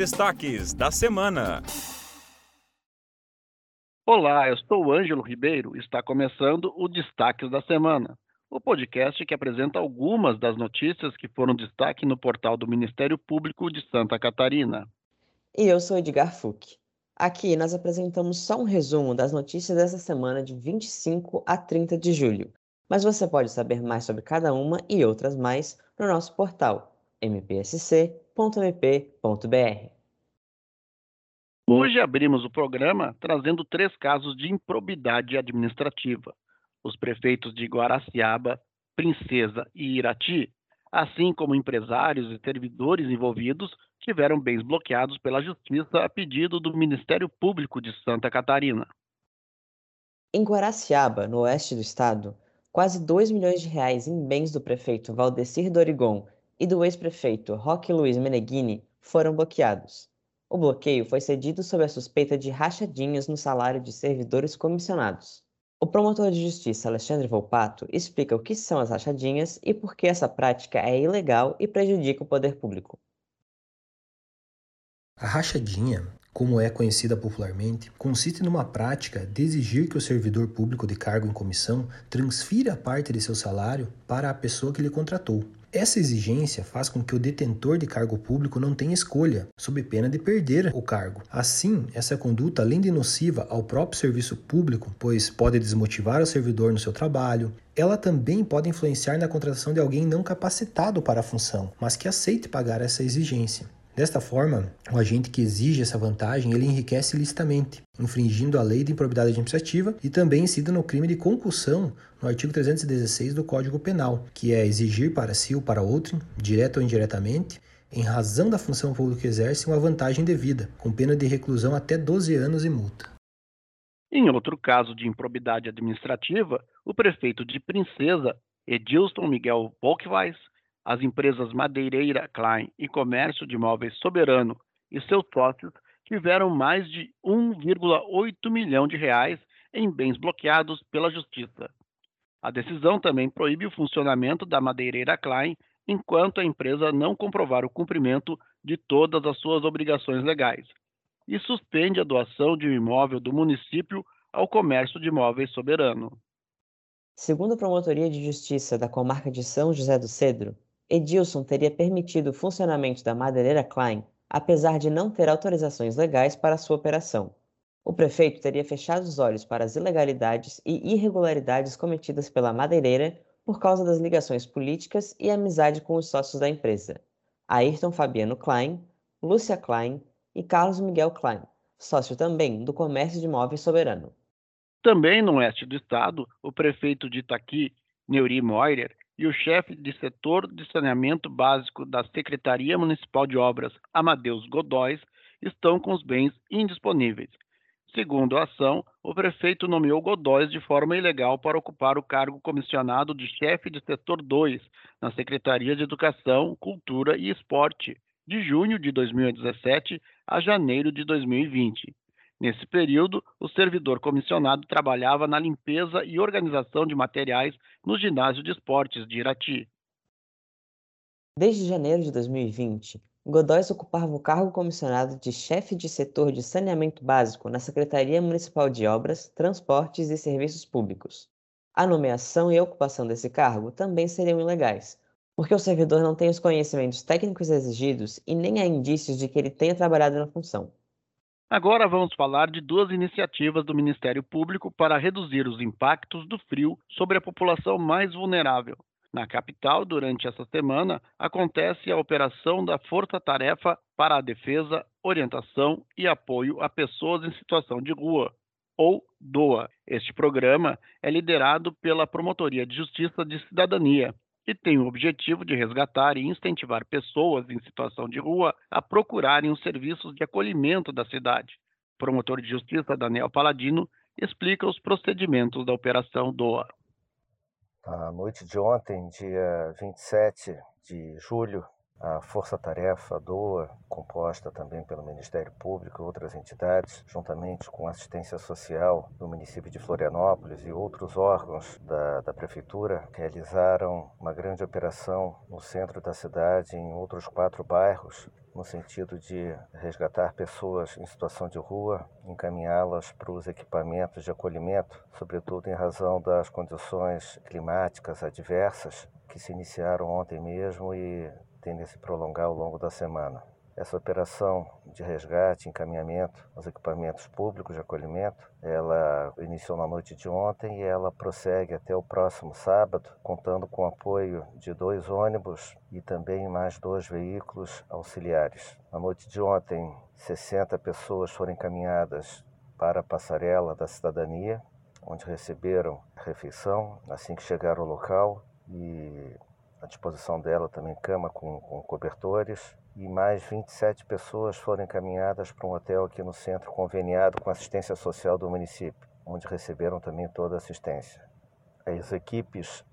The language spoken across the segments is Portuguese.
destaques da semana. Olá, eu sou Ângelo Ribeiro e está começando o Destaques da Semana, o podcast que apresenta algumas das notícias que foram destaque no portal do Ministério Público de Santa Catarina. E eu sou Edgar Fuch. Aqui nós apresentamos só um resumo das notícias dessa semana de 25 a 30 de julho, mas você pode saber mais sobre cada uma e outras mais no nosso portal mpsc.mp.br. Hoje abrimos o programa trazendo três casos de improbidade administrativa. Os prefeitos de Guaraciaba, Princesa e Irati, assim como empresários e servidores envolvidos, tiveram bens bloqueados pela Justiça a pedido do Ministério Público de Santa Catarina. Em Guaraciaba, no oeste do estado, quase 2 milhões de reais em bens do prefeito Valdecir Dorigon e do ex-prefeito Roque Luiz Meneghini foram bloqueados. O bloqueio foi cedido sob a suspeita de rachadinhas no salário de servidores comissionados. O promotor de justiça Alexandre Volpato explica o que são as rachadinhas e por que essa prática é ilegal e prejudica o poder público. A rachadinha como é conhecida popularmente, consiste numa prática de exigir que o servidor público de cargo em comissão transfira parte de seu salário para a pessoa que lhe contratou. Essa exigência faz com que o detentor de cargo público não tenha escolha, sob pena de perder o cargo. Assim, essa conduta, além de nociva ao próprio serviço público, pois pode desmotivar o servidor no seu trabalho, ela também pode influenciar na contratação de alguém não capacitado para a função, mas que aceite pagar essa exigência. Desta forma, o agente que exige essa vantagem, ele enriquece ilicitamente, infringindo a lei de improbidade administrativa e também incide no crime de concussão no artigo 316 do Código Penal, que é exigir para si ou para outro, direto ou indiretamente, em razão da função pública que exerce, uma vantagem devida, com pena de reclusão até 12 anos e multa. Em outro caso de improbidade administrativa, o prefeito de Princesa, Edilson Miguel Volkweis, as empresas Madeireira Klein e Comércio de Imóveis Soberano e seus sócios tiveram mais de 1,8 milhão de reais em bens bloqueados pela Justiça. A decisão também proíbe o funcionamento da Madeireira Klein enquanto a empresa não comprovar o cumprimento de todas as suas obrigações legais e suspende a doação de um imóvel do município ao comércio de imóveis soberano. Segundo a Promotoria de Justiça da Comarca de São José do Cedro, Edilson teria permitido o funcionamento da madeireira Klein, apesar de não ter autorizações legais para sua operação. O prefeito teria fechado os olhos para as ilegalidades e irregularidades cometidas pela madeireira por causa das ligações políticas e amizade com os sócios da empresa, Ayrton Fabiano Klein, Lúcia Klein e Carlos Miguel Klein, sócio também do Comércio de Imóveis Soberano. Também no oeste do estado, o prefeito de Itaqui, Neuri Moirer, e o chefe de setor de saneamento básico da Secretaria Municipal de Obras, Amadeus Godóis, estão com os bens indisponíveis. Segundo a ação, o prefeito nomeou Godóis de forma ilegal para ocupar o cargo comissionado de chefe de setor 2 na Secretaria de Educação, Cultura e Esporte, de junho de 2017 a janeiro de 2020. Nesse período, o servidor comissionado trabalhava na limpeza e organização de materiais no ginásio de esportes de Irati. Desde janeiro de 2020, Godóis ocupava o cargo comissionado de chefe de setor de saneamento básico na Secretaria Municipal de Obras, Transportes e Serviços Públicos. A nomeação e ocupação desse cargo também seriam ilegais, porque o servidor não tem os conhecimentos técnicos exigidos e nem há indícios de que ele tenha trabalhado na função. Agora vamos falar de duas iniciativas do Ministério Público para reduzir os impactos do frio sobre a população mais vulnerável. Na capital, durante essa semana, acontece a operação da Força Tarefa para a Defesa, Orientação e Apoio a Pessoas em Situação de Rua, ou DOA. Este programa é liderado pela Promotoria de Justiça de Cidadania e tem o objetivo de resgatar e incentivar pessoas em situação de rua a procurarem os serviços de acolhimento da cidade. O promotor de justiça Daniel Paladino explica os procedimentos da Operação DOA. A noite de ontem, dia 27 de julho, a Força Tarefa DOA, composta também pelo Ministério Público e outras entidades, juntamente com assistência social do município de Florianópolis e outros órgãos da, da Prefeitura, realizaram uma grande operação no centro da cidade, em outros quatro bairros, no sentido de resgatar pessoas em situação de rua, encaminhá-las para os equipamentos de acolhimento, sobretudo em razão das condições climáticas adversas que se iniciaram ontem mesmo e tende a se prolongar ao longo da semana. Essa operação de resgate, encaminhamento aos equipamentos públicos de acolhimento, ela iniciou na noite de ontem e ela prossegue até o próximo sábado, contando com o apoio de dois ônibus e também mais dois veículos auxiliares. Na noite de ontem, 60 pessoas foram encaminhadas para a passarela da cidadania, onde receberam refeição assim que chegaram ao local e disposição dela também cama com, com cobertores e mais 27 pessoas foram encaminhadas para um hotel aqui no centro conveniado com assistência social do município, onde receberam também toda a assistência. As equipes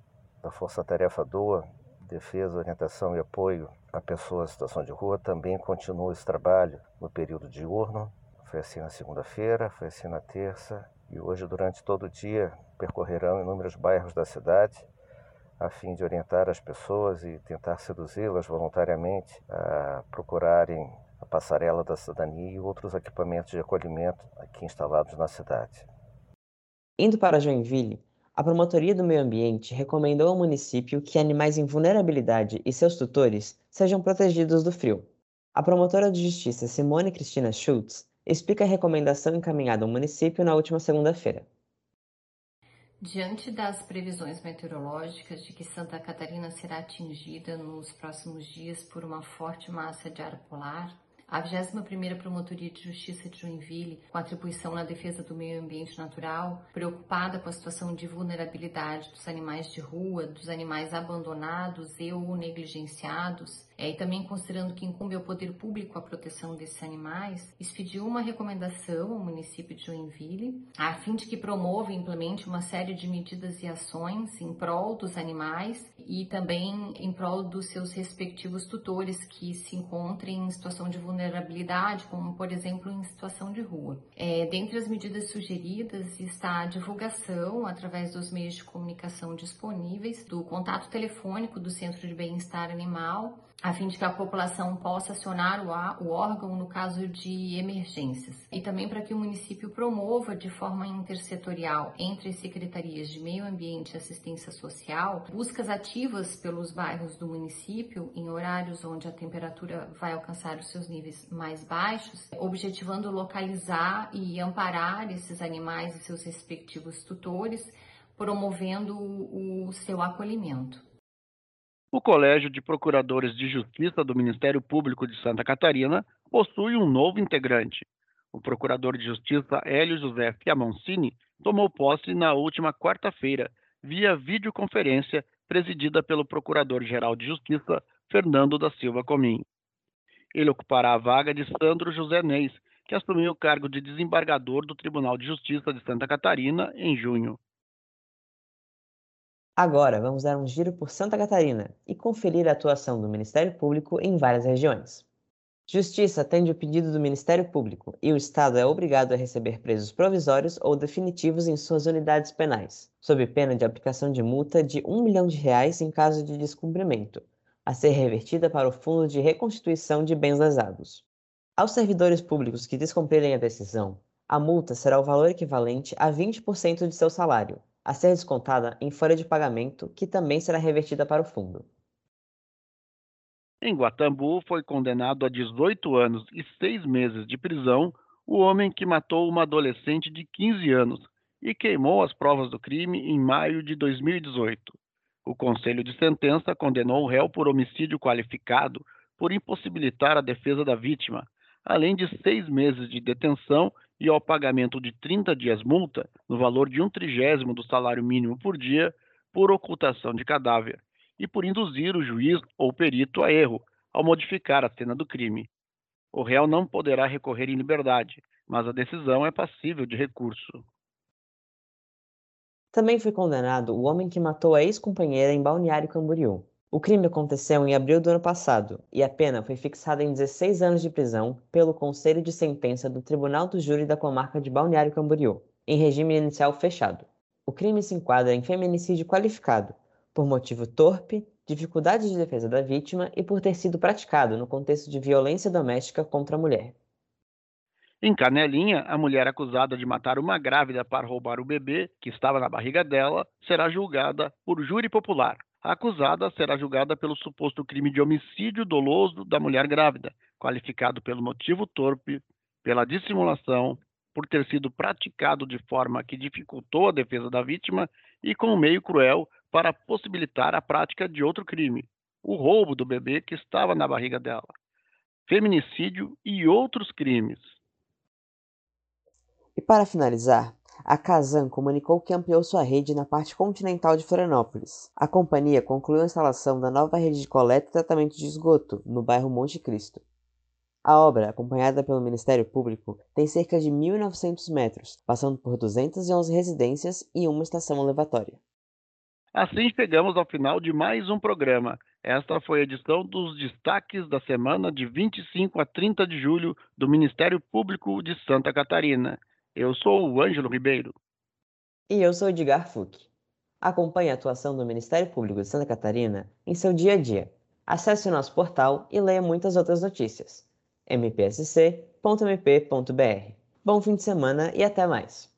da Força Tarefa DOA, Defesa, Orientação e Apoio a pessoas em situação de rua, também continuam esse trabalho no período diurno. Foi assim na segunda-feira, foi assim na terça e hoje, durante todo o dia, percorrerão inúmeros bairros da cidade a fim de orientar as pessoas e tentar seduzi-las voluntariamente a procurarem a passarela da cidadania e outros equipamentos de acolhimento aqui instalados na cidade. Indo para Joinville, a Promotoria do Meio Ambiente recomendou ao município que animais em vulnerabilidade e seus tutores sejam protegidos do frio. A promotora de justiça Simone Cristina Schultz explica a recomendação encaminhada ao município na última segunda-feira. Diante das previsões meteorológicas de que Santa Catarina será atingida nos próximos dias por uma forte massa de ar polar, a 21ª Promotoria de Justiça de Joinville, com atribuição na defesa do meio ambiente natural, preocupada com a situação de vulnerabilidade dos animais de rua, dos animais abandonados e ou negligenciados, é, e também considerando que incumbe ao poder público a proteção desses animais, expediu uma recomendação ao município de Joinville, a fim de que promova e implemente uma série de medidas e ações em prol dos animais e também em prol dos seus respectivos tutores que se encontrem em situação de vulnerabilidade, como por exemplo em situação de rua. É, dentre as medidas sugeridas está a divulgação através dos meios de comunicação disponíveis do contato telefônico do Centro de Bem-Estar Animal a fim de que a população possa acionar o órgão no caso de emergências. E também para que o município promova de forma intersetorial entre as secretarias de Meio Ambiente e Assistência Social buscas ativas pelos bairros do município em horários onde a temperatura vai alcançar os seus níveis mais baixos, objetivando localizar e amparar esses animais e seus respectivos tutores, promovendo o seu acolhimento. O Colégio de Procuradores de Justiça do Ministério Público de Santa Catarina possui um novo integrante. O Procurador de Justiça Hélio José Fiamoncini tomou posse na última quarta-feira, via videoconferência presidida pelo Procurador-Geral de Justiça Fernando da Silva Comim. Ele ocupará a vaga de Sandro José Neis, que assumiu o cargo de desembargador do Tribunal de Justiça de Santa Catarina em junho. Agora vamos dar um giro por Santa Catarina e conferir a atuação do Ministério Público em várias regiões. Justiça atende o pedido do Ministério Público e o Estado é obrigado a receber presos provisórios ou definitivos em suas unidades penais, sob pena de aplicação de multa de um milhão de reais em caso de descumprimento, a ser revertida para o Fundo de Reconstituição de Bens Lesados. Aos servidores públicos que descumprirem a decisão, a multa será o valor equivalente a 20% de seu salário, a ser descontada em folha de pagamento, que também será revertida para o fundo. Em Guatambu, foi condenado a 18 anos e 6 meses de prisão o homem que matou uma adolescente de 15 anos e queimou as provas do crime em maio de 2018. O Conselho de Sentença condenou o réu por homicídio qualificado por impossibilitar a defesa da vítima, além de seis meses de detenção e ao pagamento de 30 dias multa, no valor de um trigésimo do salário mínimo por dia, por ocultação de cadáver, e por induzir o juiz ou perito a erro, ao modificar a cena do crime. O réu não poderá recorrer em liberdade, mas a decisão é passível de recurso. Também foi condenado o homem que matou a ex-companheira em Balneário Camboriú. O crime aconteceu em abril do ano passado e a pena foi fixada em 16 anos de prisão pelo Conselho de Sentença do Tribunal do Júri da Comarca de Balneário Camboriú, em regime inicial fechado. O crime se enquadra em feminicídio qualificado, por motivo torpe, dificuldade de defesa da vítima e por ter sido praticado no contexto de violência doméstica contra a mulher. Em Canelinha, a mulher acusada de matar uma grávida para roubar o bebê que estava na barriga dela será julgada por júri popular. A acusada será julgada pelo suposto crime de homicídio doloso da mulher grávida, qualificado pelo motivo torpe, pela dissimulação, por ter sido praticado de forma que dificultou a defesa da vítima e com um meio cruel para possibilitar a prática de outro crime, o roubo do bebê que estava na barriga dela, feminicídio e outros crimes. E para finalizar, a Casan comunicou que ampliou sua rede na parte continental de Florianópolis. A companhia concluiu a instalação da nova rede de coleta e tratamento de esgoto no bairro Monte Cristo. A obra, acompanhada pelo Ministério Público, tem cerca de 1.900 metros, passando por 211 residências e uma estação elevatória. Assim chegamos ao final de mais um programa. Esta foi a edição dos destaques da semana de 25 a 30 de julho do Ministério Público de Santa Catarina. Eu sou o Ângelo Ribeiro. E eu sou Edgar Fuch. Acompanhe a atuação do Ministério Público de Santa Catarina em seu dia a dia. Acesse o nosso portal e leia muitas outras notícias. mpsc.mp.br. Bom fim de semana e até mais!